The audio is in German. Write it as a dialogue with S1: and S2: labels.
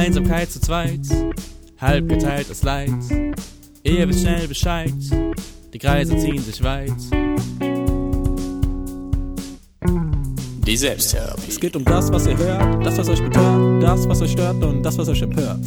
S1: Einsamkeit zu zweit, halb geteiltes Leid. Ihr wisst schnell Bescheid, die Kreise ziehen sich weit.
S2: Die Selbsttherapie.
S3: Es geht um das, was ihr hört, das, was euch betört, das, was euch stört und das, was euch empört.